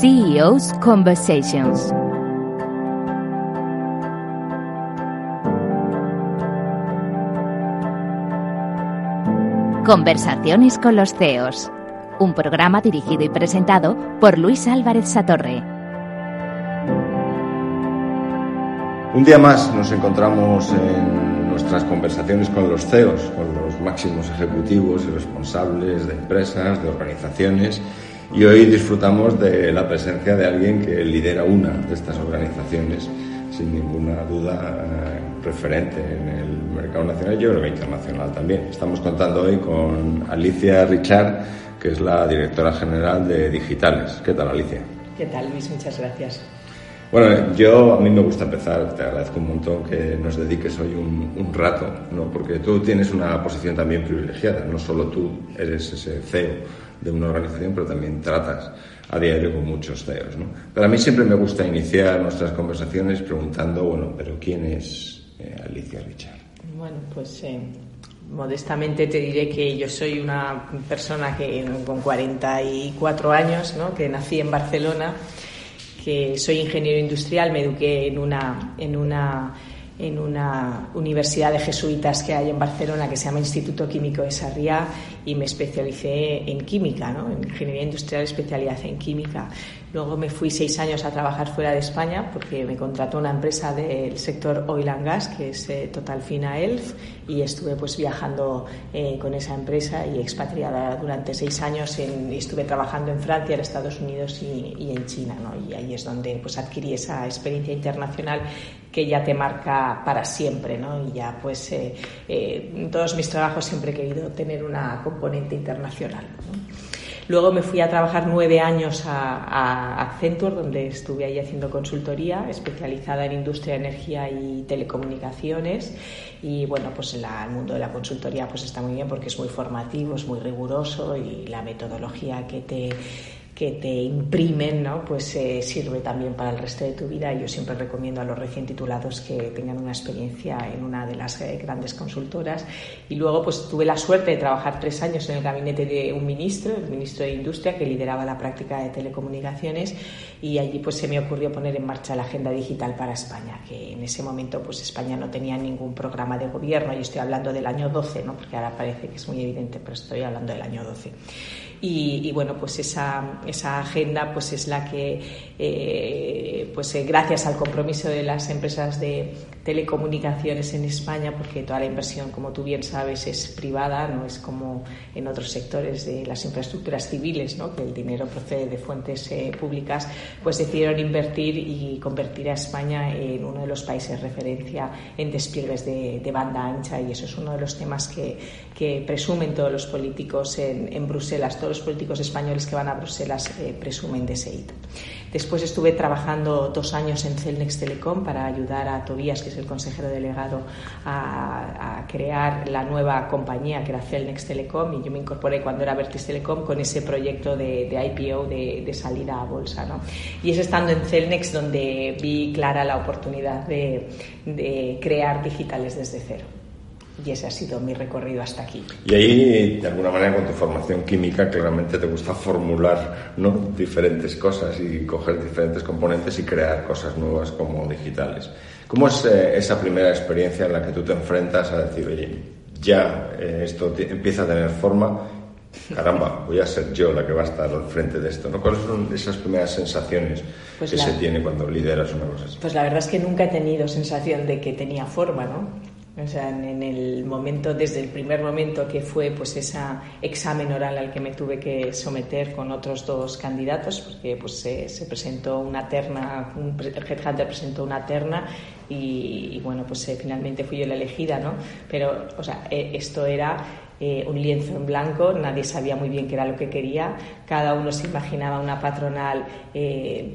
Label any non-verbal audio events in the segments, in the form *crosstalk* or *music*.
CEO's Conversations. Conversaciones con los CEOs. Un programa dirigido y presentado por Luis Álvarez Satorre. Un día más nos encontramos en nuestras conversaciones con los CEOs, con los máximos ejecutivos y responsables de empresas, de organizaciones, y hoy disfrutamos de la presencia de alguien que lidera una de estas organizaciones, sin ninguna duda eh, referente en el mercado nacional y yo creo que internacional también. Estamos contando hoy con Alicia Richard, que es la directora general de Digitales. ¿Qué tal, Alicia? ¿Qué tal, Luis? Muchas gracias. Bueno, yo a mí me gusta empezar, te agradezco un montón que nos dediques hoy un, rato, ¿no? porque tú tienes una posición también privilegiada, no solo tú eres ese CEO de una organización, pero también tratas a diario con muchos CEOs. ¿no? Pero a mí siempre me gusta iniciar nuestras conversaciones preguntando, bueno, pero ¿quién es eh, Alicia Richard? Bueno, pues eh, modestamente te diré que yo soy una persona que con 44 años, ¿no? que nací en Barcelona que soy ingeniero industrial, me eduqué en una, en una, en una universidad de jesuitas que hay en Barcelona que se llama Instituto Químico de Sarriá y me especialicé en química, ¿no? en ingeniería industrial, especialidad en química. Luego me fui seis años a trabajar fuera de España porque me contrató una empresa del sector oil and gas, que es eh, Total Fina Elf, y estuve pues viajando eh, con esa empresa y expatriada durante seis años. En, estuve trabajando en Francia, en Estados Unidos y, y en China, ¿no? y ahí es donde pues adquirí esa experiencia internacional que ya te marca para siempre, ¿no? Y ya pues eh, eh, en todos mis trabajos siempre he querido tener una componente internacional. ¿no? Luego me fui a trabajar nueve años a, a, Accenture, donde estuve ahí haciendo consultoría especializada en industria, energía y telecomunicaciones. Y bueno, pues el mundo de la consultoría pues está muy bien porque es muy formativo, es muy riguroso y la metodología que te que te imprimen, ¿no? pues eh, sirve también para el resto de tu vida. Yo siempre recomiendo a los recién titulados que tengan una experiencia en una de las eh, grandes consultoras. Y luego pues tuve la suerte de trabajar tres años en el gabinete de un ministro, el ministro de Industria, que lideraba la práctica de telecomunicaciones y allí pues se me ocurrió poner en marcha la agenda digital para España, que en ese momento pues España no tenía ningún programa de gobierno. y estoy hablando del año 12, ¿no? porque ahora parece que es muy evidente, pero estoy hablando del año 12. Y, y, bueno, pues esa, esa, agenda pues es la que, eh, pues eh, gracias al compromiso de las empresas de telecomunicaciones en España, porque toda la inversión, como tú bien sabes, es privada, no es como en otros sectores de las infraestructuras civiles, ¿no? que el dinero procede de fuentes eh, públicas, pues decidieron invertir y convertir a España en uno de los países referencia en despliegues de, de banda ancha y eso es uno de los temas que, que presumen todos los políticos en, en Bruselas los políticos españoles que van a Bruselas eh, presumen de ese hito. Después estuve trabajando dos años en Celnex Telecom para ayudar a Tobías, que es el consejero delegado, a, crear la nueva compañía que era Celnex Telecom y yo me incorporé cuando era Vertis Telecom con ese proyecto de, IPO de, salida a bolsa. ¿no? Y es estando en Celnex donde vi clara la oportunidad de, de crear digitales desde cero y ese ha sido mi recorrido hasta aquí. Y ahí, de alguna manera, con tu formación química, claramente te gusta formular ¿no? diferentes cosas y coger diferentes componentes y crear cosas nuevas como digitales. ¿Cómo es eh, esa primera experiencia en la que tú te enfrentas a decir, oye, ya eh, esto empieza a tener forma, caramba, voy a ser yo la que va a estar al frente de esto, ¿no? ¿Cuáles son esas primeras sensaciones pues que la, se tiene cuando lideras una cosa así? Pues la verdad es que nunca he tenido sensación de que tenía forma, ¿no? O sea, en el momento, desde el primer momento que fue pues ese examen oral al que me tuve que someter con otros dos candidatos, porque pues se, se presentó una terna, un, el Headhunter presentó una terna y, y bueno, pues eh, finalmente fui yo la elegida, ¿no? Pero, o sea, eh, esto era eh, un lienzo en blanco, nadie sabía muy bien qué era lo que quería, cada uno se imaginaba una patronal eh,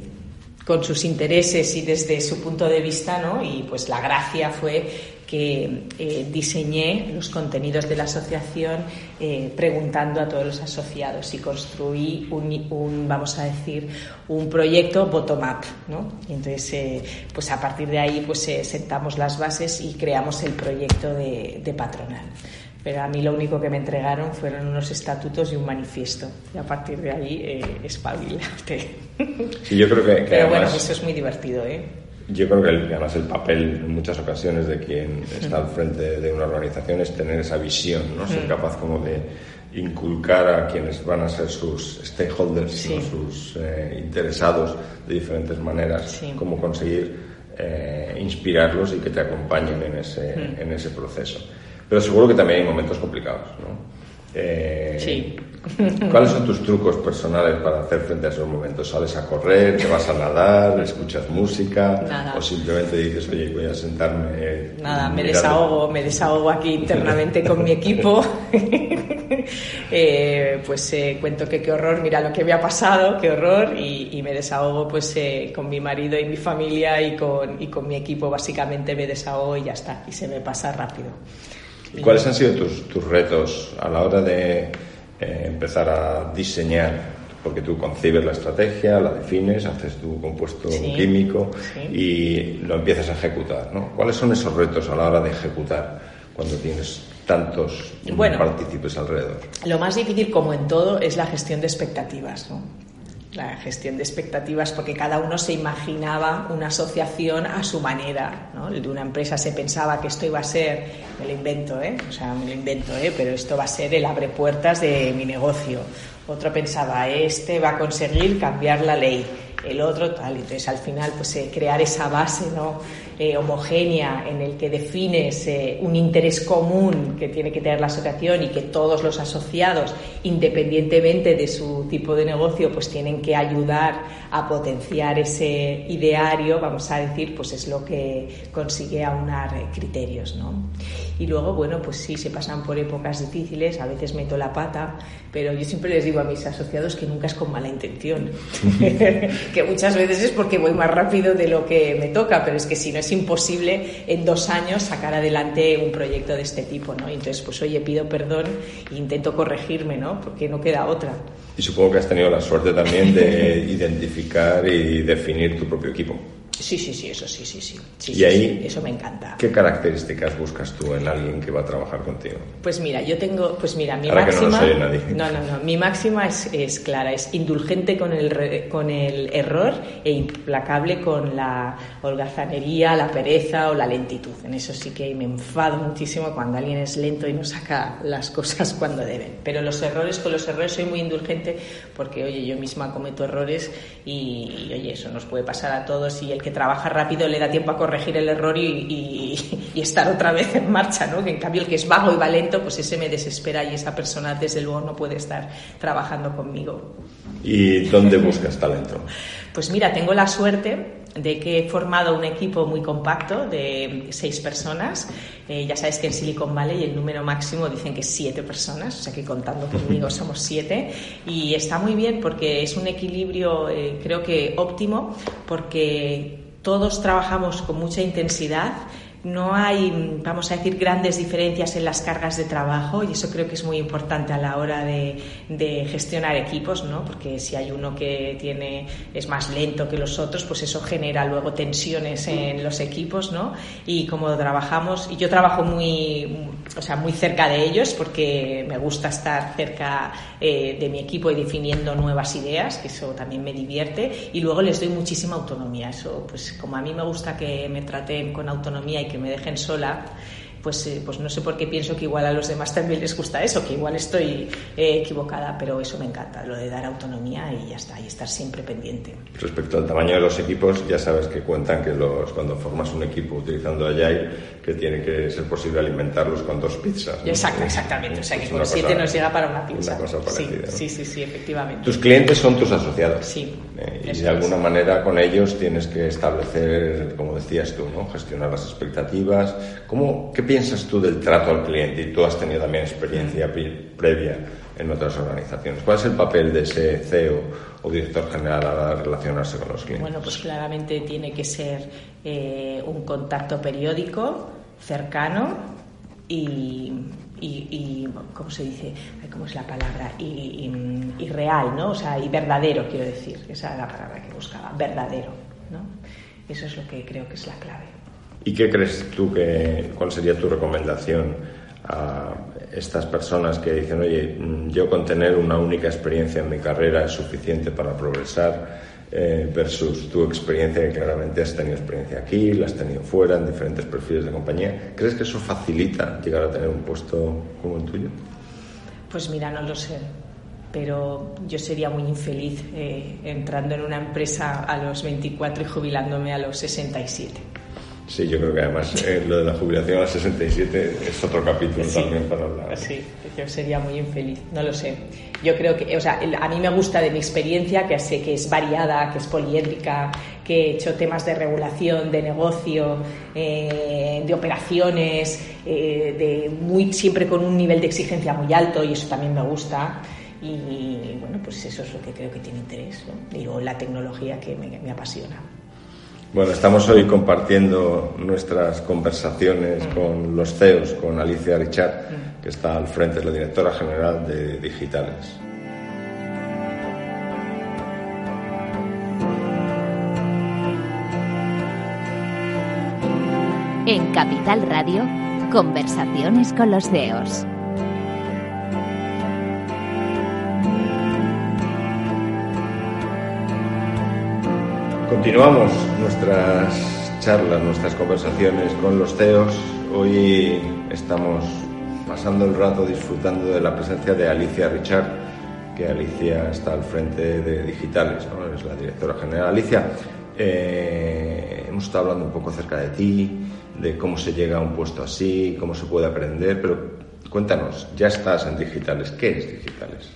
con sus intereses y desde su punto de vista, ¿no? Y pues la gracia fue que eh, diseñé los contenidos de la asociación eh, preguntando a todos los asociados y construí un, un vamos a decir, un proyecto bottom-up, ¿no? Y entonces, eh, pues a partir de ahí, pues sentamos las bases y creamos el proyecto de, de patronal pero a mí lo único que me entregaron fueron unos estatutos y un manifiesto. Y a partir de ahí, eh, espabilate. Sí, yo creo que, Pero bueno, eso es muy divertido, ¿eh? Yo creo que además el papel en muchas ocasiones de quien está al frente de una organización es tener esa visión, ¿no? Ser capaz como de inculcar a quienes van a ser sus stakeholders, sus eh, interesados de diferentes maneras, cómo conseguir eh, inspirarlos y que te acompañen en ese, en ese proceso. Pero seguro que también hay momentos complicados, ¿no? Eh, sí. *laughs* ¿Cuáles son tus trucos personales para hacer frente a esos momentos? ¿Sales a correr, te vas a nadar, escuchas música Nada. o simplemente dices, oye, voy a sentarme? Nada, me desahogo, me desahogo aquí *laughs* internamente con mi equipo. *laughs* eh, pues eh, cuento que qué horror, mira lo que me ha pasado, qué horror, y, y me desahogo pues eh, con mi marido y mi familia y con, y con mi equipo, básicamente me desahogo y ya está, y se me pasa rápido. ¿Y cuáles han sido tus, tus retos a la hora de eh, empezar a diseñar? Porque tú concibes la estrategia, la defines, haces tu compuesto Sí, químico sí. y lo empiezas a ejecutar, ¿no? ¿Cuáles son esos retos a la hora de ejecutar cuando tienes tantos Bueno. partícipes alrededor? Lo más difícil, como en todo, es la gestión de expectativas. ¿no? La gestión de expectativas, porque cada uno se imaginaba una asociación a su manera. ¿no? De una empresa se pensaba que esto iba a ser, me lo invento, ¿eh? o sea, me lo invento, ¿eh? pero esto va a ser el abre puertas de mi negocio. Otro pensaba, este va a conseguir cambiar la ley. El otro tal. Entonces, al final, pues eh, crear esa base ¿no? Eh, homogénea en el que defines eh, un interés común que tiene que tener la asociación y que todos los asociados, independientemente de su tipo de negocio, pues tienen que ayudar a potenciar ese ideario, vamos a decir, pues es lo que consigue aunar eh, criterios, ¿no? Y luego, bueno, pues sí, se pasan por épocas difíciles, a veces meto la pata, pero yo siempre les digo a mis asociados que nunca es con mala intención, *laughs* *laughs* que muchas veces es porque voy más rápido de lo que me toca, pero es que si no es imposible en dos años sacar adelante un proyecto de este tipo, ¿no? Entonces, pues oye, pido perdón e intento corregirme, ¿no? Porque no queda otra. Y supongo que has tenido la suerte también de *laughs* identificar y definir tu propio equipo. Sí, sí, sí, eso sí, sí, sí. sí Y ahí- sí, eso me encanta. ¿Qué características buscas tú en alguien que va a trabajar contigo? Pues mira, yo tengo, pues mira, mi Ahora que no máxima. oye nadie. no, no, no, Mi máxima es, es clara, es indulgente con el, con el error e implacable con la holgazanería, la pereza o la lentitud. En eso sí que me enfado muchísimo cuando alguien es lento y no saca las cosas *laughs* cuando deben. Pero los errores, con los errores soy muy indulgente porque, oye, yo misma cometo errores y, y, oye, eso nos puede pasar a todos y el que trabaja rápido le da tiempo a corregir el error y, y- y estar otra vez en marcha, ¿no? Que en cambio el que es vago y va lento, pues ese me desespera y esa persona desde luego no puede estar trabajando conmigo. ¿Y dónde buscas talento? Pues mira, tengo la suerte de que he formado un equipo muy compacto de seis personas. Eh, ya sabes que en Silicon Valley el número máximo dicen que es siete personas, o sea que contando conmigo somos siete. Y está muy bien porque es un equilibrio, eh, creo que óptimo, porque todos trabajamos con mucha intensidad. No hay, vamos a decir, grandes diferencias en las cargas de trabajo y eso creo que es muy importante a la hora de, de gestionar equipos, ¿no? Porque si hay uno que tiene es más lento que los otros, pues eso genera luego tensiones en los equipos, ¿no? Y como trabajamos, y yo trabajo muy, o sea, muy cerca de ellos porque me gusta estar cerca eh, de mi equipo y definiendo nuevas ideas, que eso también me divierte, y luego les doy muchísima autonomía. Eso, pues como a mí me gusta que me traten con autonomía y que me dejen sola, pues, eh, pues no sé por qué pienso que igual a los demás también les gusta eso, que igual estoy eh, equivocada, pero eso me encanta, lo de dar autonomía y ya está, y estar siempre pendiente. Respecto al tamaño de los equipos, ya sabes que cuentan que los, cuando formas un equipo utilizando Agile, que tiene que ser posible alimentarlos con dos pizzas. ¿no? Exacto, exactamente. O sea que con siete cosa- nos llega para una pizza. Una cosa sí, sí, sí, sí, efectivamente. Tus clientes son tus asociados. Sí, Eh, y de alguna es. manera con ellos tienes que establecer, como decías tú, ¿no? gestionar las expectativas. ¿Cómo, ¿Qué piensas tú del trato al cliente? Y tú has tenido también experiencia pri- previa en otras organizaciones. ¿Cuál es el papel de ese CEO o director general a la hora de relacionarse con los clientes? Bueno, pues claramente tiene que ser eh, un contacto periódico, cercano y, y, y, ¿cómo se dice? ¿Cómo es la palabra? Y, y- y real, ¿no? O sea, y verdadero, quiero decir. Esa era la palabra que buscaba, verdadero, ¿no? Eso es lo que creo que es la clave. ¿Y qué crees tú que, cuál sería tu recomendación a estas personas que dicen, oye, yo con tener una única experiencia en mi carrera es suficiente para progresar, eh, versus tu experiencia, que claramente has tenido experiencia aquí, la has tenido fuera, en diferentes perfiles de compañía. ¿Crees que eso facilita llegar a tener un puesto como el tuyo? Pues mira, no lo sé pero yo sería muy infeliz eh, entrando en una empresa a los 24 y jubilándome a los 67. Sí, yo creo que además eh, lo de la jubilación a los 67 es otro capítulo también para hablar. Sí, yo sería muy infeliz, no lo sé. Yo creo que, o sea, a mí me gusta de mi experiencia, que sé que es variada, que es poliédrica, que he hecho temas de regulación, de negocio, eh, de operaciones, eh, de muy, siempre con un nivel de exigencia muy alto y eso también me gusta. Y bueno, pues eso es lo que creo que tiene interés. ¿no? Digo, la tecnología que me apasiona. Bueno, estamos hoy compartiendo nuestras conversaciones mm. con los CEOs, con Alicia Richard, mm. que está al frente, es la directora general de Digitales. En Capital Radio, conversaciones con los CEOs. Continuamos nuestras charlas, nuestras conversaciones con los CEOs. Hoy estamos pasando el rato disfrutando de la presencia de Alicia Richard, que Alicia está al frente de Digitales, es la directora general. Alicia, eh, hemos estado hablando un poco acerca de ti, de cómo se llega a un puesto así, cómo se puede aprender, pero cuéntanos, ya estás en Digitales, ¿qué es Digitales?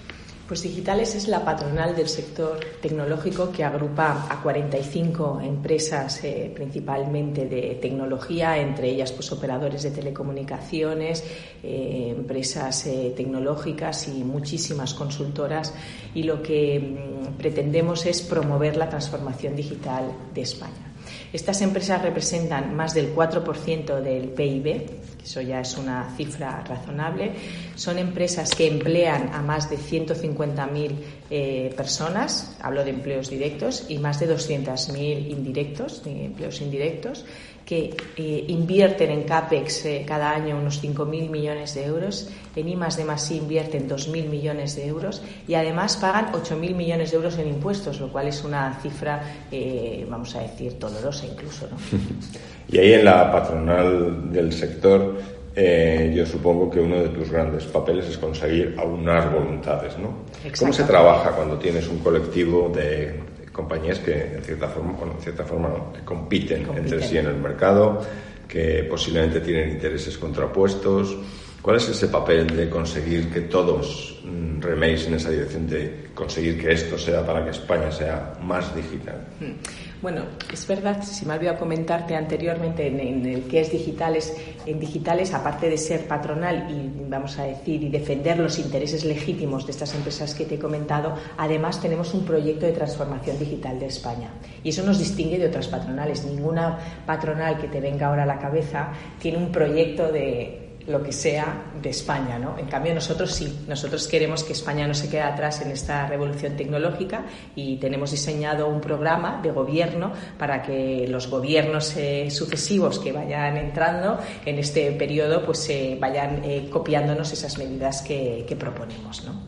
Pues Digitales es la patronal del sector tecnológico que agrupa a 45 empresas eh, principalmente de tecnología, entre ellas pues operadores de telecomunicaciones, eh, empresas eh, tecnológicas y muchísimas consultoras y lo que mm, pretendemos es promover la transformación digital de España. Estas empresas representan más del 4% del PIB, eso ya es una cifra razonable. Son empresas que emplean a más de 150.000 eh, personas, hablo de empleos directos, y más de 200.000 indirectos, de empleos indirectos que eh, invierten en CAPEX eh, cada año unos 5.000 millones de euros, en I de más invierten 2.000 millones de euros y además pagan 8.000 millones de euros en impuestos, lo cual es una cifra, eh, vamos a decir, dolorosa incluso. ¿no? *laughs* y ahí en la patronal del sector, yo supongo que uno de tus grandes papeles es conseguir aunar voluntades. ¿no? ¿Cómo se trabaja cuando tienes un colectivo de compañías que en cierta forma, en cierta forma compiten, entre sí en el mercado, que posiblemente tienen intereses contrapuestos. ¿Cuál es ese papel de conseguir que todos mm, reméis en esa dirección de conseguir que esto sea para que España sea más digital? Hmm. Bueno, es verdad, si me olvidado comentarte anteriormente en, el que es digitales, en digitales, aparte de ser patronal y vamos a decir y defender los intereses legítimos de estas empresas que te he comentado, además tenemos un proyecto de transformación digital de España. Y eso nos distingue de otras patronales. Ninguna patronal que te venga ahora a la cabeza tiene un proyecto de lo que sea de España, ¿no? En cambio nosotros sí, nosotros queremos que España no se quede atrás en esta revolución tecnológica y tenemos diseñado un programa de gobierno para que los gobiernos eh, sucesivos que vayan entrando en este periodo pues eh, vayan eh, copiándonos esas medidas que, proponemos, ¿no?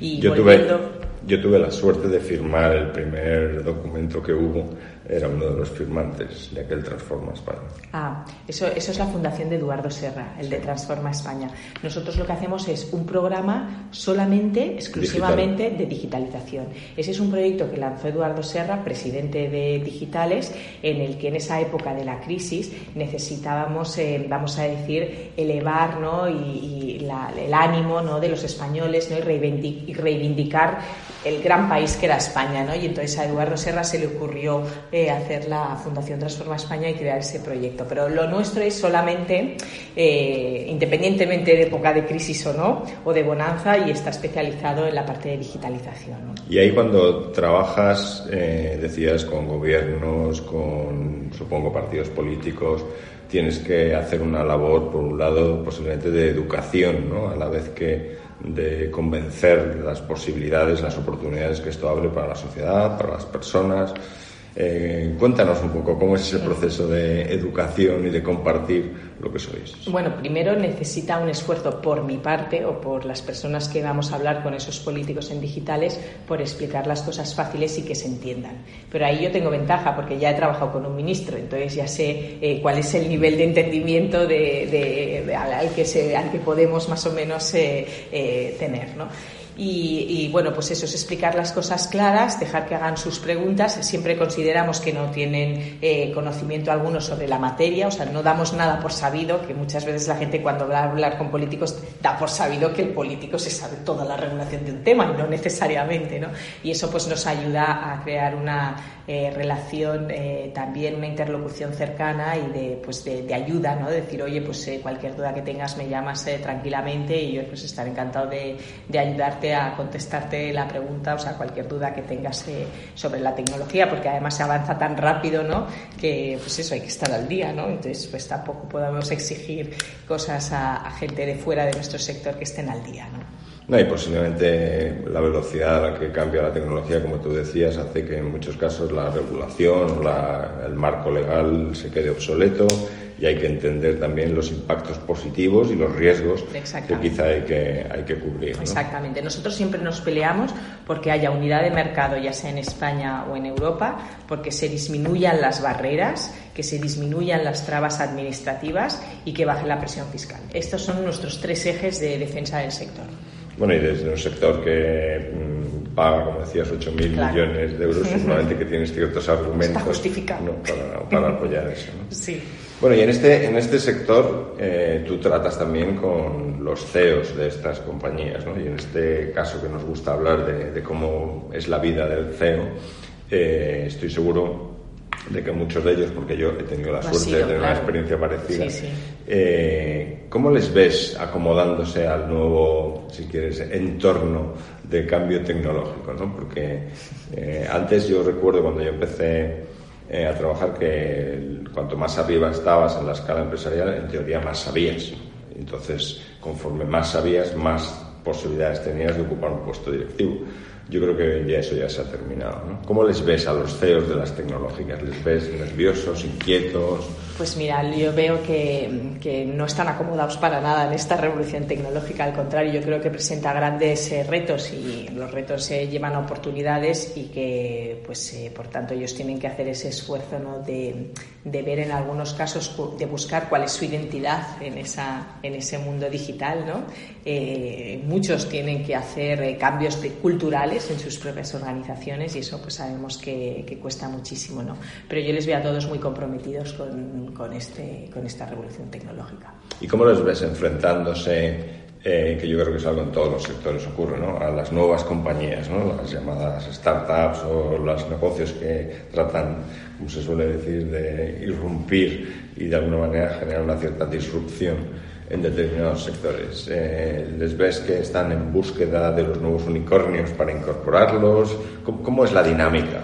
Y yo, tuve, yo tuve la suerte de firmar el primer documento que hubo era uno de los firmantes de aquel Transforma España. Ah, eso, eso es la fundación de Eduardo Serra, el de Transforma España. Nosotros lo que hacemos es un programa solamente, exclusivamente de digitalización. Ese es un proyecto que lanzó Eduardo Serra, presidente de Digitales, en el que en esa época de la crisis necesitábamos, eh, vamos a decir, elevar ¿no? y, el ánimo ¿no? de los españoles ¿no? y reivindicar el gran país que era España. ¿no? Y entonces a Eduardo Serra se le ocurrió hacer la Fundación Transforma España y crear ese proyecto. Pero lo nuestro es solamente, eh, independientemente de época de crisis o no, o de bonanza, y está especializado en la parte de digitalización. Y ahí cuando trabajas, eh, decías, con gobiernos, con, supongo, partidos políticos, tienes que hacer una labor, por un lado, posiblemente de educación, ¿no? A la vez que de convencer las posibilidades, las oportunidades que esto abre para la sociedad, para las personas. Eh, cuéntanos un poco cómo es ese proceso de educación y de compartir lo que sois. Bueno, primero necesita un esfuerzo por mi parte o por las personas que vamos a hablar con esos políticos en digitales por explicar las cosas fáciles y que se entiendan. Pero ahí yo tengo ventaja porque ya he trabajado con un ministro, entonces ya sé eh, cuál es el nivel de entendimiento de, al, que se, al que podemos más o menos eh, tener. ¿no? Y, bueno, pues eso es explicar las cosas claras, dejar que hagan sus preguntas. Siempre consideramos que no tienen eh, conocimiento alguno sobre la materia, o sea, no damos nada por sabido, que muchas veces la gente cuando va a hablar con políticos da por sabido que el político se sabe toda la regulación de un tema y no necesariamente, ¿no? Y eso pues nos ayuda a crear una eh, relación, eh, también una interlocución cercana y de, pues de, ayuda, ¿no? decir, oye, pues cualquier duda que tengas me llamas tranquilamente y yo pues estaré encantado de, de ayudarte a contestarte la pregunta, o sea, cualquier duda que tengas eh, sobre la tecnología, porque además se avanza tan rápido, ¿no? Que, pues eso, hay que estar al día, ¿no? Entonces, pues tampoco podemos exigir cosas a, gente de fuera de nuestro sector que estén al día, ¿no? No, y posiblemente la velocidad a la que cambia la tecnología, como tú decías, hace que en muchos casos la regulación o el marco legal se quede obsoleto y hay que entender también los impactos positivos y los riesgos que quizá hay que, hay que cubrir. Exactamente. Nosotros siempre nos peleamos porque haya unidad de mercado, ya sea en España o en Europa, porque se disminuyan las barreras, que se disminuyan las trabas administrativas y que baje la presión fiscal. Estos son nuestros tres ejes de defensa del sector. Bueno, y desde un sector que paga, como decías, 8.000 millones de euros, seguramente que tienes ciertos argumentos para, para, apoyar eso. Sí. Bueno, y en este, en este sector eh, tú tratas también con los CEOs de estas compañías, ¿no? Y en este caso que nos gusta hablar de, cómo es la vida del CEO, eh, estoy seguro de que muchos de ellos, porque yo he tenido la suerte de tener una experiencia parecida, eh, ¿cómo les ves acomodándose al nuevo, si quieres, entorno de cambio tecnológico? ¿no? Porque antes yo recuerdo cuando yo empecé eh, a trabajar que cuanto más arriba estabas en la escala empresarial, en teoría más sabías. Entonces, conforme más sabías, más posibilidades tenías de ocupar un puesto directivo. Yo creo que día eso ya se ha terminado. ¿Cómo les ves a los CEOs de las tecnológicas? ¿Les ves nerviosos, inquietos? Pues mira, yo veo que, no están acomodados para nada en esta revolución tecnológica. Al contrario, yo creo que presenta grandes eh, retos y los retos se llevan a oportunidades y que, pues, eh, por tanto, ellos tienen que hacer ese esfuerzo ¿no? de, de, ver en algunos casos, de buscar cuál es su identidad en, esa, en ese mundo digital. ¿no? Eh, muchos tienen que hacer cambios culturales en sus propias organizaciones y eso, pues, sabemos que, que cuesta muchísimo. ¿no? Pero yo les veo a todos muy comprometidos con con, este, con esta revolución tecnológica. ¿Y cómo los ves enfrentándose, eh, que yo creo que es algo en todos los sectores ocurre, ¿no? a las nuevas compañías, ¿no? las llamadas startups o los negocios que tratan, como se suele decir, de irrumpir y de alguna manera generar una cierta disrupción en determinados sectores. Eh, ¿Les ves que están en búsqueda de los nuevos unicornios para incorporarlos? cómo es la dinámica?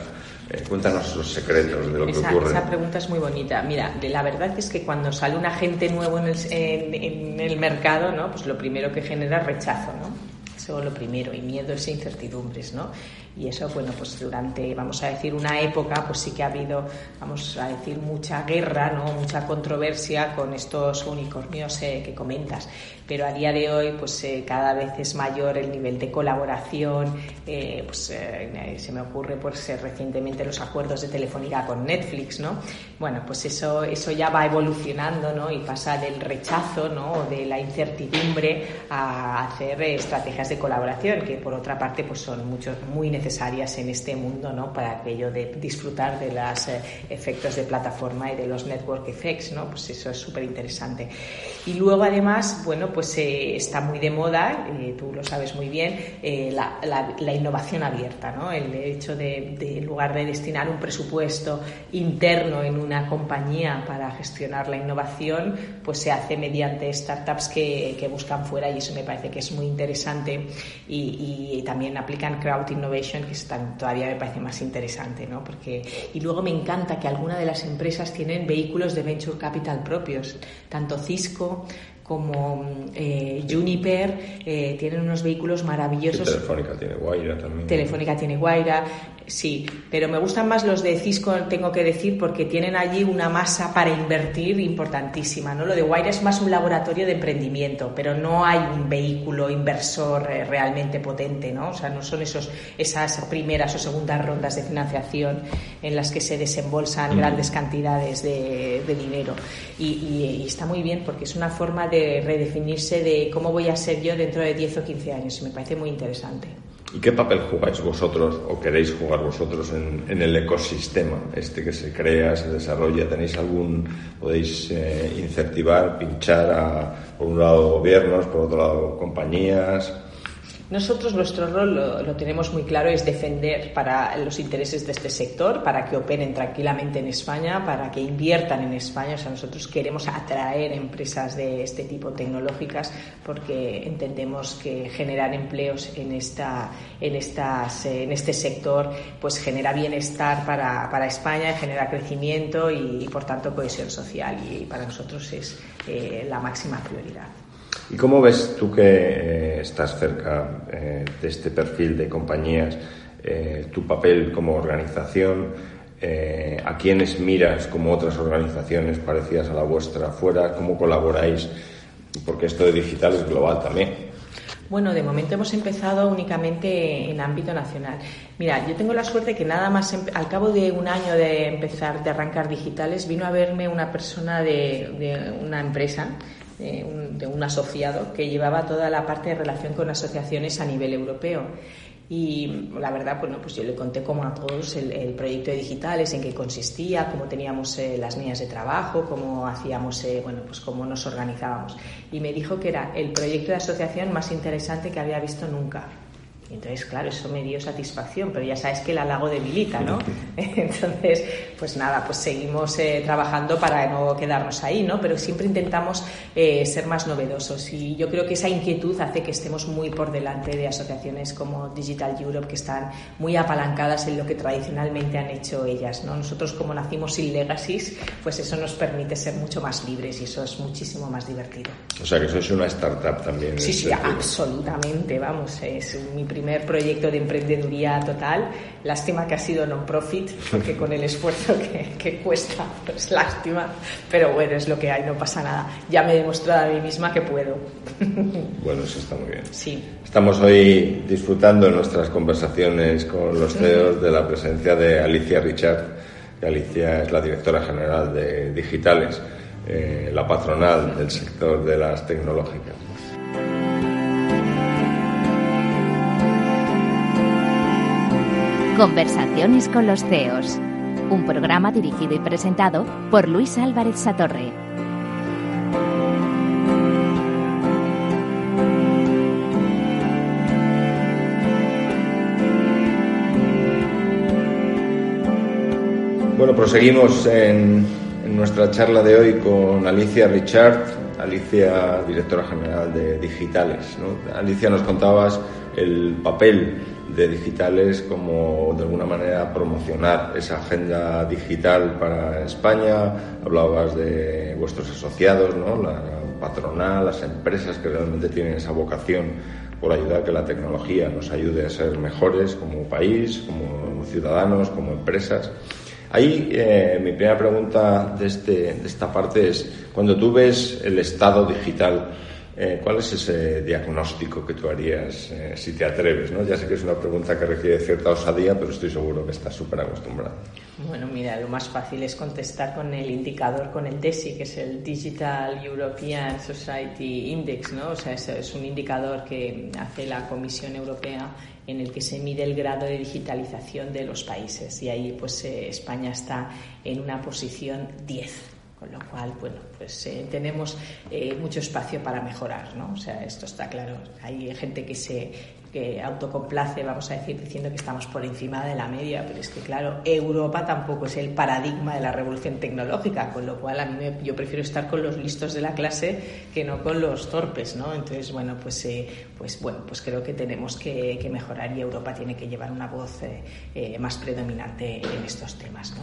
Eh, cuéntanos los secretos de lo que ocurre. Esa pregunta es muy bonita. Mira, la verdad es que cuando sale un agente nuevo en el, en, el mercado, ¿no? pues lo primero que genera es rechazo, ¿no? Eso lo primero, y miedos e incertidumbres, ¿no? y eso, bueno, pues durante, vamos a decir, una época, pues sí que ha habido, vamos a decir, mucha guerra, ¿no? Mucha controversia con estos unicornios eh, que comentas. Pero a día de hoy, pues eh, cada vez es mayor el nivel de colaboración, eh, pues se me ocurre, pues recientemente los acuerdos de Telefónica con Netflix, ¿no? Bueno, pues eso, eso ya va evolucionando, ¿no? Y pasa del rechazo, ¿no? de la incertidumbre a hacer estrategias de colaboración, que por otra parte, pues son muchos, muy necesarias en este mundo ¿no? para aquello de disfrutar de los eh, efectos de plataforma y de los network effects, ¿no? pues eso es súper interesante. Y luego además, bueno, pues eh, está muy de moda, eh, tú lo sabes muy bien, la, la, innovación abierta, ¿no? el hecho de, de, en lugar de destinar un presupuesto interno en una compañía para gestionar la innovación, pues se hace mediante startups que, que buscan fuera y eso me parece que es muy interesante y, y también aplican crowd innovation que están, todavía me parece más interesante, ¿no? Porque, y luego me encanta que algunas de las empresas tienen vehículos de venture capital propios, tanto Cisco como eh, Juniper eh, tienen unos vehículos maravillosos. Telefónica tiene Guaira también. Telefónica tiene Guaira. Sí, pero me gustan más los de Cisco, tengo que decir, porque tienen allí una masa para invertir importantísima. ¿no? Lo de Wire es más un laboratorio de emprendimiento, pero no hay un vehículo inversor eh, realmente potente. ¿no? O sea, no son esos, esas primeras o segundas rondas de financiación en las que se desembolsan grandes cantidades de, dinero. Y, y, está muy bien porque es una forma de redefinirse de cómo voy a ser yo dentro de 10 o 15 años. Y me parece muy interesante. ¿Y qué papel jugáis vosotros o queréis jugar vosotros en, el ecosistema este que se crea, se desarrolla? ¿Tenéis algún, podéis eh, incentivar, pinchar a, por un lado gobiernos, por otro lado compañías? Nosotros nuestro rol lo, tenemos muy claro, es defender para los intereses de este sector, para que operen tranquilamente en España, para que inviertan en España. O sea, nosotros queremos atraer empresas de este tipo tecnológicas porque entendemos que generar empleos en esta, en estas, en este sector, pues genera bienestar para, para España, genera crecimiento y, por tanto cohesión social y para nosotros es eh, la máxima prioridad. ¿Y cómo ves tú que eh, estás cerca eh, de este perfil de compañías, eh, tu papel como organización? ¿A quiénes miras como otras organizaciones parecidas a la vuestra afuera? ¿Cómo colaboráis? Porque esto de digital es global también. Bueno, de momento hemos empezado únicamente en ámbito nacional. Mira, yo tengo la suerte que nada más al cabo de un año de empezar, de arrancar digitales, vino a verme una persona de, de una empresa de un asociado que llevaba toda la parte de relación con asociaciones a nivel europeo. Y la verdad, bueno, pues yo le conté como a todos el, proyecto de digitales, en qué consistía, cómo teníamos eh, las líneas de trabajo, cómo hacíamos, eh, bueno, pues cómo nos organizábamos. Y me dijo que era el proyecto de asociación más interesante que había visto nunca entonces, claro, eso me dio satisfacción, pero ya sabes que el halago debilita, ¿no? *laughs* Entonces, pues nada, pues seguimos eh, trabajando para no quedarnos ahí, ¿no? Pero siempre intentamos eh, ser más novedosos y yo creo que esa inquietud hace que estemos muy por delante de asociaciones como Digital Europe que están muy apalancadas en lo que tradicionalmente han hecho ellas, ¿no? Nosotros como nacimos sin legacies, pues eso nos permite ser mucho más libres y eso es muchísimo más divertido. O sea que eso es una startup también. Sí, sí, absolutamente, vamos, es mi primer proyecto de emprendeduría total. Lástima que ha sido non-profit, porque con el esfuerzo que, cuesta, pues lástima. Pero bueno, es lo que hay, no pasa nada. Ya me he demostrado a mí misma que puedo. *laughs* Bueno, eso está muy bien. Sí. Estamos hoy disfrutando en nuestras conversaciones con los CEOs de la presencia de Alicia Richard. Alicia es la directora general de Digitales, eh, la patronal del sector de las tecnológicas. Conversaciones con los CEOs. Un programa dirigido y presentado por Luis Álvarez Satorre. Bueno, proseguimos en, en nuestra charla de hoy con Alicia Richard, Alicia, directora general de Digitales. ¿no? Alicia, nos contabas el papel de digitales como de alguna manera promocionar esa agenda digital para España. Hablabas de vuestros asociados, ¿no? la patronal, las empresas que realmente tienen esa vocación por ayudar que la tecnología nos ayude a ser mejores como país, como ciudadanos, como empresas. Ahí eh, mi primera pregunta de, este, de esta parte es, cuando tú ves el estado digital eh, ¿Cuál es ese diagnóstico que tú harías eh, si te atreves? ¿no? Ya sé que es una pregunta que requiere cierta osadía, pero estoy seguro que estás súper acostumbrado. Bueno, mira, lo más fácil es contestar con el indicador, con el DESI, que es el Digital European Society Index, ¿no? O sea, es, es un indicador que hace la Comisión Europea en el que se mide el grado de digitalización de los países y ahí pues eh, España está en una posición 10 con lo cual, bueno, pues eh, tenemos eh, mucho espacio para mejorar, ¿no? O sea, esto está claro. Hay gente que se que autocomplace, vamos a decir, diciendo que estamos por encima de la media, pero es que, claro, Europa tampoco es el paradigma de la revolución tecnológica, con lo cual a mí yo prefiero estar con los listos de la clase que no con los torpes, ¿no? Entonces, bueno, pues, eh, pues, bueno, pues creo que tenemos que, mejorar y Europa tiene que llevar una voz más predominante en estos temas, ¿no?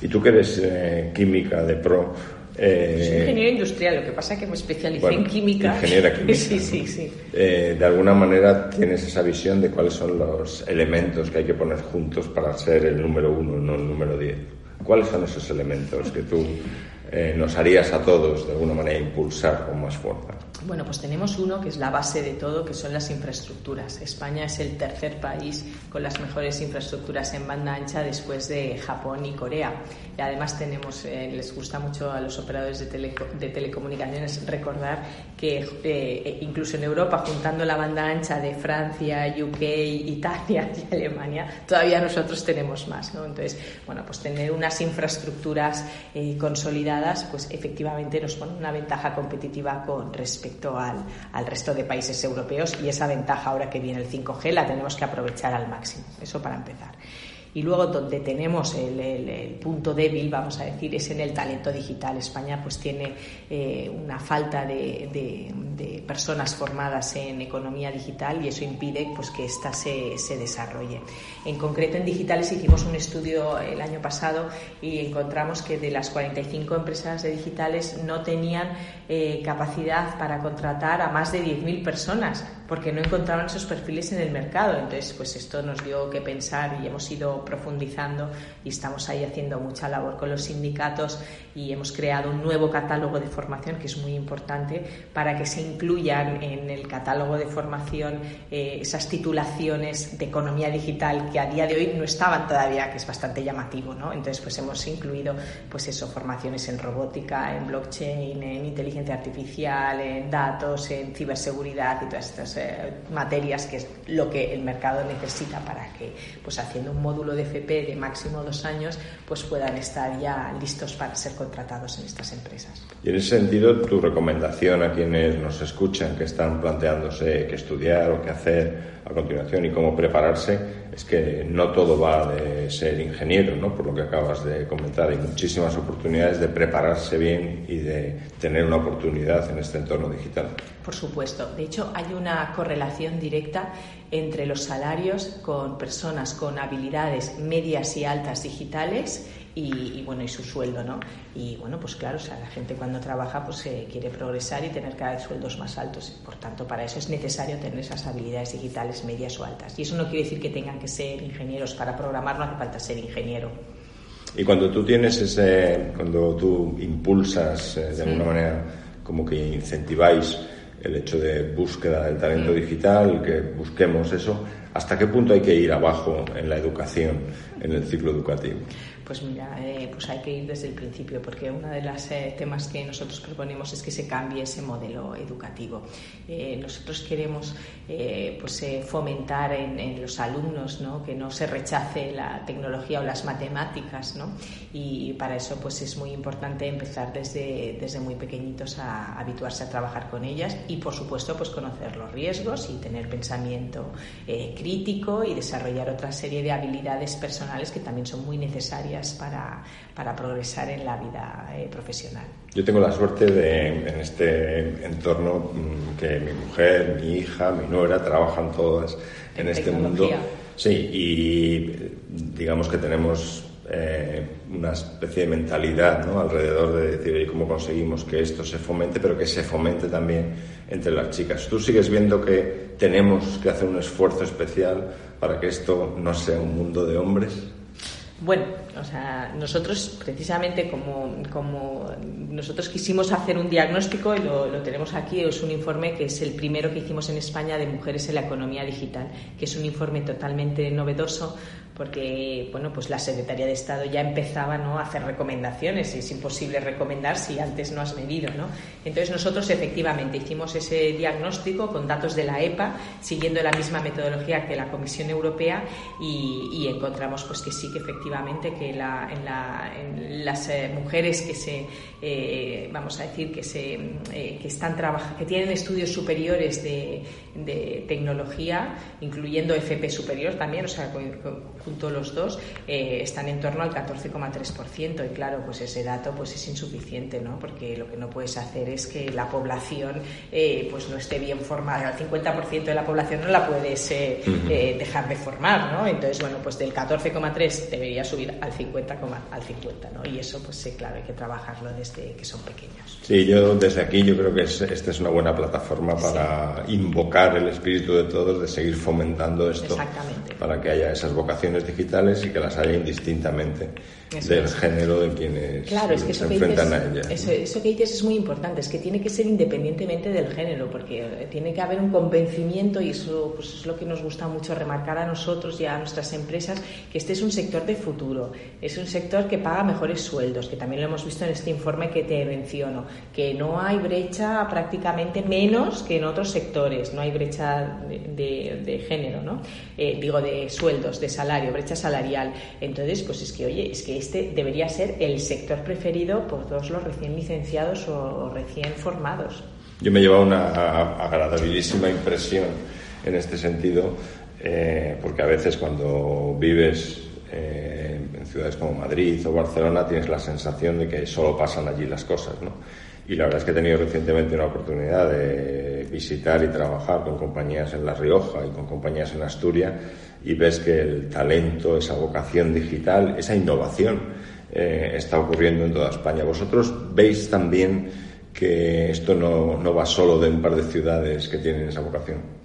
Y tú que eres eh, química de pro, Eh, Soy ingeniero industrial, lo que pasa es que me especialicé en química. Ingeniera *laughs* química. sí, sí, sí. Eh, de alguna manera tienes esa visión de cuáles son los elementos que hay que poner juntos para ser el número uno, no el número diez. ¿Cuáles son esos elementos que tú eh, nos harías a todos de alguna manera impulsar con más fuerza? Bueno, pues tenemos uno que es la base de todo, que son las infraestructuras. España es el tercer país con las mejores infraestructuras en banda ancha después de Japón y Corea. Y además tenemos, eh, les gusta mucho a los operadores de, de telecomunicaciones recordar que eh, incluso en Europa, juntando la banda ancha de Francia, UK, Italia y Alemania, todavía nosotros tenemos más. ¿no? Entonces, bueno, pues tener unas infraestructuras eh, consolidadas, pues efectivamente nos pone una ventaja competitiva con respecto al, al, resto de países europeos y esa ventaja ahora que viene el 5G la tenemos que aprovechar al máximo. Eso para empezar. Y luego donde tenemos el, punto débil, vamos a decir, es en el talento digital. España pues tiene eh, una falta de, personas formadas en economía digital y eso impide pues que ésta se, desarrolle. En concreto en digitales hicimos un estudio el año pasado y encontramos que de las 45 empresas de digitales no tenían eh, capacidad para contratar a más de 10.000 personas porque no encontraban esos perfiles en el mercado. Entonces, pues esto nos dio que pensar y hemos ido profundizando y estamos ahí haciendo mucha labor con los sindicatos y hemos creado un nuevo catálogo de formación que es muy importante para que se incluyan en el catálogo de formación eh, esas titulaciones de economía digital que a día de hoy no estaban todavía, que es bastante llamativo, ¿no? Entonces, pues hemos incluido, pues eso, formaciones en robótica, en blockchain, en inteligencia artificial, en datos, en ciberseguridad y todas estas eh, materias que es lo que el mercado necesita para que, pues haciendo un módulo de FP de máximo dos años, pues puedan estar ya listos para ser contratados en estas empresas. Y en ese sentido, tu recomendación a quienes nos escuchan, que están planteándose qué estudiar o qué hacer a continuación y cómo prepararse, es que no todo va de ser ingeniero, ¿no? Por lo que acabas de comentar, hay muchísimas oportunidades de prepararse bien y de tener una oportunidad en este entorno digital. Por supuesto. De hecho, hay una correlación directa entre los salarios con personas con habilidades medias y altas digitales y, bueno y su sueldo no y bueno pues claro o sea la gente cuando trabaja pues eh, quiere progresar y tener cada vez sueldos más altos. Por tanto para eso es necesario tener esas habilidades digitales medias o altas. Y eso no quiere decir que tengan que ser ingenieros. Para programar no hace falta ser ingeniero. Y cuando tú tienes ese cuando tú impulsas eh, de alguna manera como que incentiváis el hecho de búsqueda del talento digital, que busquemos eso, ¿hasta qué punto hay que ir abajo en la educación, en el ciclo educativo? Pues mira, eh, pues hay que ir desde el principio, porque uno de los eh, temas que nosotros proponemos es que se cambie ese modelo educativo. Eh, nosotros queremos pues, fomentar en, los alumnos ¿no? que no se rechace la tecnología o las matemáticas, ¿no? y para eso pues, es muy importante empezar desde, desde muy pequeñitos a, habituarse a trabajar con ellas y, por supuesto, pues, conocer los riesgos y tener pensamiento crítico y desarrollar otra serie de habilidades personales que también son muy necesarias para, para progresar en la vida eh, profesional. Yo tengo la suerte de, en este entorno, mm, que mi mujer, mi hija, mi nuera trabajan todas en, este mundo. Sí, y digamos que tenemos eh, una especie de mentalidad ¿no? alrededor de decir cómo conseguimos que esto se fomente, pero que se fomente también entre las chicas. ¿Tú sigues viendo que tenemos que hacer un esfuerzo especial para que esto no sea un mundo de hombres? Bueno, o sea, nosotros precisamente como, nosotros quisimos hacer un diagnóstico y lo, tenemos aquí, es un informe que es el primero que hicimos en España de mujeres en la economía digital, que es un informe totalmente novedoso porque bueno, pues la Secretaría de Estado ya empezaba ¿no? a hacer recomendaciones y es imposible recomendar si antes no has medido. ¿no? Entonces nosotros efectivamente hicimos ese diagnóstico con datos de la EPA, siguiendo la misma metodología que la Comisión Europea y, encontramos pues que sí que efectivamente que la, en, las eh, mujeres que se eh, vamos a decir que se eh, que están que tienen estudios superiores de, de, tecnología, incluyendo FP superior también, o sea junto los dos, eh, están en torno al 14,3%. Y claro, pues ese dato pues es insuficiente, ¿no? Porque lo que no puedes hacer es que la población eh, pues no esté bien formada. El 50% de la población no la puedes dejar de formar, ¿no? Entonces, bueno, pues del 14,3 debería subir al 50, al 50, ¿no? Y eso, pues sí, claro, hay que trabajarlo desde que son pequeños. Sí, yo desde aquí yo creo que esta es una buena plataforma para invocar el espíritu de todos de seguir fomentando esto para que haya esas vocaciones digitales y que las haya indistintamente del género de quienes se enfrentan a ellas. Eso, que dices es muy importante, es que tiene que ser independientemente del género, porque tiene que haber un convencimiento y eso pues, es lo que nos gusta mucho remarcar a nosotros y a nuestras empresas, que este es un sector de futuro, es un sector que paga mejores sueldos, que también lo hemos visto en este informe que te menciono, que no hay brecha prácticamente menos que en otros sectores, no hay brecha de, género, ¿no? Eh, digo, de sueldos, de salario, brecha salarial. Entonces, pues es que, oye, es que este debería ser el sector preferido por todos los recién licenciados o recién formados. Yo me he llevado una agradabilísima impresión en este sentido, eh, porque a veces cuando vives eh, en ciudades como Madrid o Barcelona tienes la sensación de que solo pasan allí las cosas, ¿no? Y la verdad es que he tenido recientemente una oportunidad de visitar y trabajar con compañías en La Rioja y con compañías en Asturias y ves que el talento, esa vocación digital, esa innovación eh, está ocurriendo en toda España. ¿Vosotros veis también que esto no, no va solo de un par de ciudades que tienen esa vocación?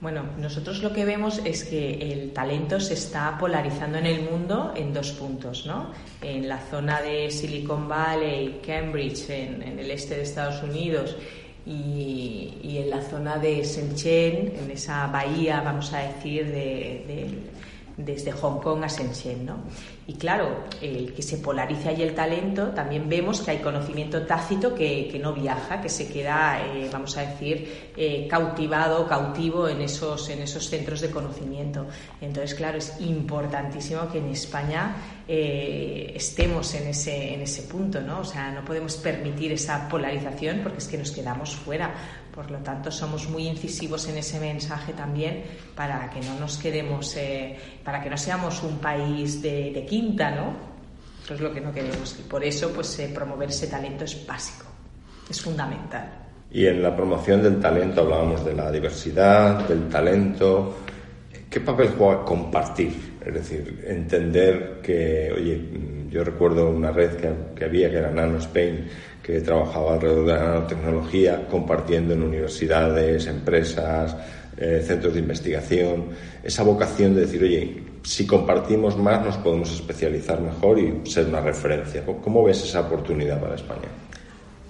Bueno, nosotros lo que vemos es que el talento se está polarizando en el mundo en dos puntos, ¿no? En la zona de Silicon Valley, Cambridge, en, el este de Estados Unidos y, en la zona de Shenzhen, en esa bahía, vamos a decir, de, desde Hong Kong a Shenzhen, ¿no? Y claro, el que se polarice ahí el talento, también vemos que hay conocimiento tácito que, no viaja, que se queda, eh, vamos a decir, eh, cautivado, cautivo en esos, en esos centros de conocimiento. Entonces, claro, es importantísimo que en España eh, estemos en ese, en ese punto, ¿no? O sea, no podemos permitir esa polarización porque es que nos quedamos fuera. Por lo tanto, somos muy incisivos en ese mensaje también para que no nos quedemos, para que no seamos un país de, de quinta, ¿no? Eso es lo que no queremos. Y por eso, pues, eh, promover ese talento es básico, es fundamental. Y en la promoción del talento hablábamos de la diversidad, del talento. ¿Qué papel juega compartir? Es decir, entender que, oye, yo recuerdo una red que, había, que era Nano Spain, que trabajaba alrededor de la nanotecnología, compartiendo en universidades, empresas, eh, centros de investigación, esa vocación de decir, oye, si compartimos más nos podemos especializar mejor y ser una referencia. ¿Cómo ves esa oportunidad para España?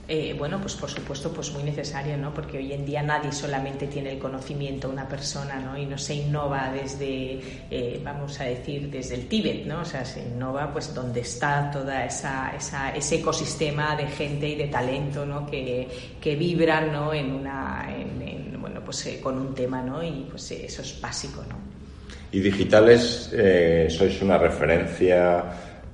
Eh, bueno, pues por supuesto, pues muy necesaria, ¿no? Porque hoy en día nadie solamente tiene el conocimiento, una persona, ¿no? Y no se innova desde, eh, vamos a decir, desde el Tíbet, ¿no? O sea, se innova pues donde está toda esa, esa ese ecosistema de gente y de talento, ¿no? Que, que vibran, ¿no? En una, en, bueno, pues eh, con un tema, ¿no? Y pues eso es básico, ¿no? Y digitales, eh, sois una referencia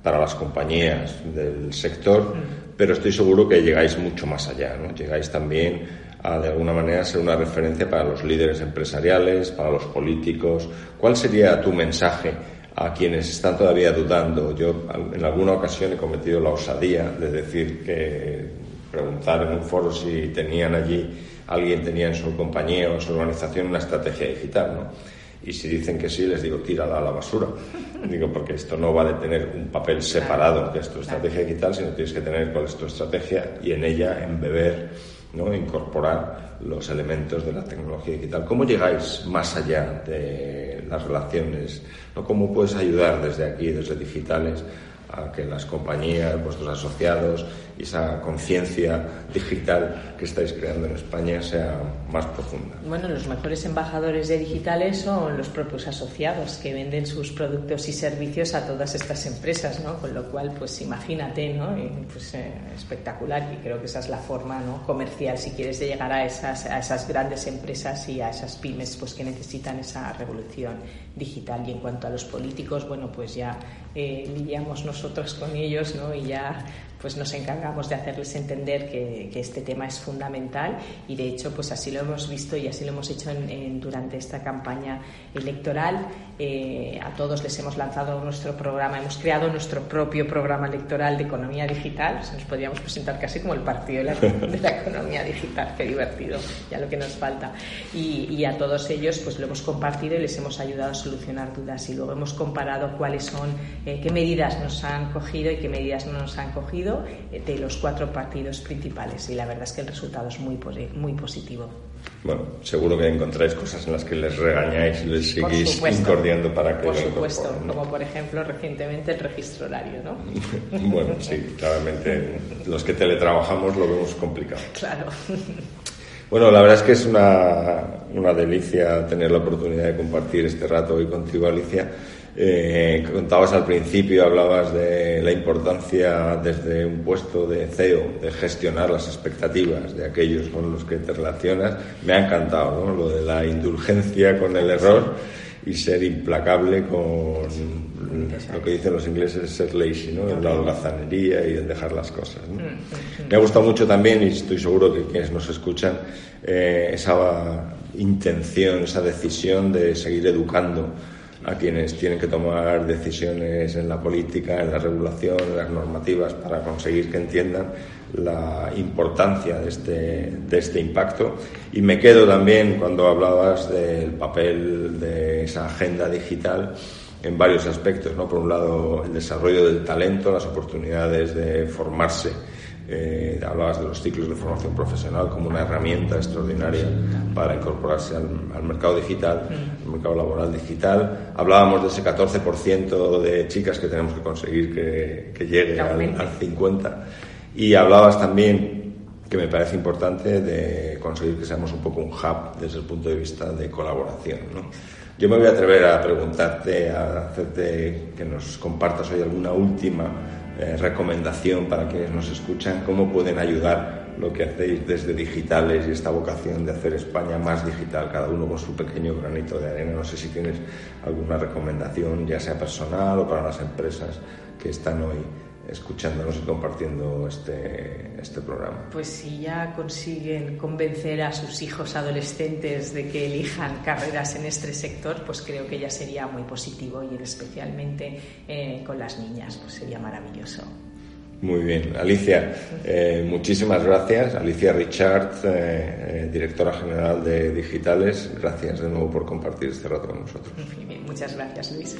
para las compañías del sector, mm. Pero estoy seguro que llegáis mucho más allá, ¿no? Llegáis también a, de alguna manera, ser una referencia para los líderes empresariales, para los políticos. ¿Cuál sería tu mensaje a quienes están todavía dudando? Yo, en alguna ocasión, he cometido la osadía de decir que preguntar en un foro si tenían allí, alguien tenía en su compañía o en su organización una estrategia digital, ¿no? Y si dicen que sí, les digo, tírala a la basura. *laughs* Digo, porque esto no va a tener un papel separado de tu estrategia digital, sino tienes que tener cuál es tu estrategia y en ella embeber, ¿no? incorporar los elementos de la tecnología digital. ¿Cómo llegáis más allá de las relaciones? ¿no? ¿Cómo puedes ayudar desde aquí, desde digitales, a que las compañías, vuestros asociados y esa conciencia digital que estáis creando en España sea más profunda. Bueno, los mejores embajadores de digitales son los propios asociados que venden sus productos y servicios a todas estas empresas, ¿no? Con lo cual, pues imagínate, ¿no? pues eh, espectacular y creo que esa es la forma, ¿no? Comercial, si quieres de llegar a esas, a esas grandes empresas y a esas pymes, pues que necesitan esa revolución digital. Y en cuanto a los políticos, bueno, pues ya eh, lidiamos nosotros con ellos, ¿no? Y ya pues nos encargamos de hacerles entender que, este tema es fundamental y de hecho pues así lo hemos visto y así lo hemos hecho en, durante esta campaña electoral. Eh, a todos les hemos lanzado nuestro programa, hemos creado nuestro propio programa electoral de economía digital. nos podríamos presentar casi como el partido de la, economía digital, qué divertido, ya lo que nos falta. Y, a todos ellos pues lo hemos compartido y les hemos ayudado a solucionar dudas y luego hemos comparado cuáles son, eh, qué medidas nos han cogido y qué medidas no nos han cogido eh, de los cuatro partidos principales y la verdad es que el resultado es muy, muy positivo. Bueno, seguro que encontráis cosas en las que les regañáis y les seguís incordiando para que Por supuesto, como por ejemplo recientemente el registro horario, ¿no? *laughs* bueno, sí, claramente los que teletrabajamos lo vemos complicado. Claro. *laughs* Bueno, la verdad es que es una, una delicia tener la oportunidad de compartir este rato hoy contigo, Alicia. Eh, contabas al principio, hablabas de la importancia desde un puesto de CEO de gestionar las expectativas de aquellos con los que te relacionas. Me ha encantado ¿no? lo de la indulgencia con el error y ser implacable con lo que dicen los ingleses, ser lazy, ¿no? en la holgazanería y en dejar las cosas. ¿no? Mm. Me ha gustado mucho también, y estoy seguro que quienes nos escuchan, eh, esa intención, esa decisión de seguir educando a quienes tienen que tomar decisiones en la política, en la regulación, en las normativas, para conseguir que entiendan la importancia de este, de este impacto. Y me quedo también cuando hablabas del papel de esa agenda digital en varios aspectos. ¿no? Por un lado, el desarrollo del talento, las oportunidades de formarse eh, hablabas de los ciclos de formación profesional como una herramienta extraordinaria para incorporarse al, mercado digital, al mercado laboral digital. Hablábamos de ese 14% de chicas que tenemos que conseguir que, llegue al, 50%. Y hablabas también, que me parece importante, de conseguir que seamos un poco un hub desde el punto de vista de colaboración. Yo me voy a atrever a preguntarte, a hacerte que nos compartas hoy alguna última eh, recomendación para quienes nos escuchan, cómo pueden ayudar lo que hacéis desde digitales y esta vocación de hacer España más digital, cada uno con su pequeño granito de arena. No sé si tienes alguna recomendación, ya sea personal o para las empresas que están hoy escuchándonos y compartiendo este, este programa. Pues si ya consiguen convencer a sus hijos adolescentes de que elijan carreras en este sector, pues creo que ya sería muy positivo y especialmente eh, con las niñas, pues sería maravilloso. Muy bien, Alicia, eh, muchísimas gracias. Alicia Richard, eh, directora general de Digitales, gracias de nuevo por compartir este rato con nosotros. Muy bien, muchas gracias, Luis.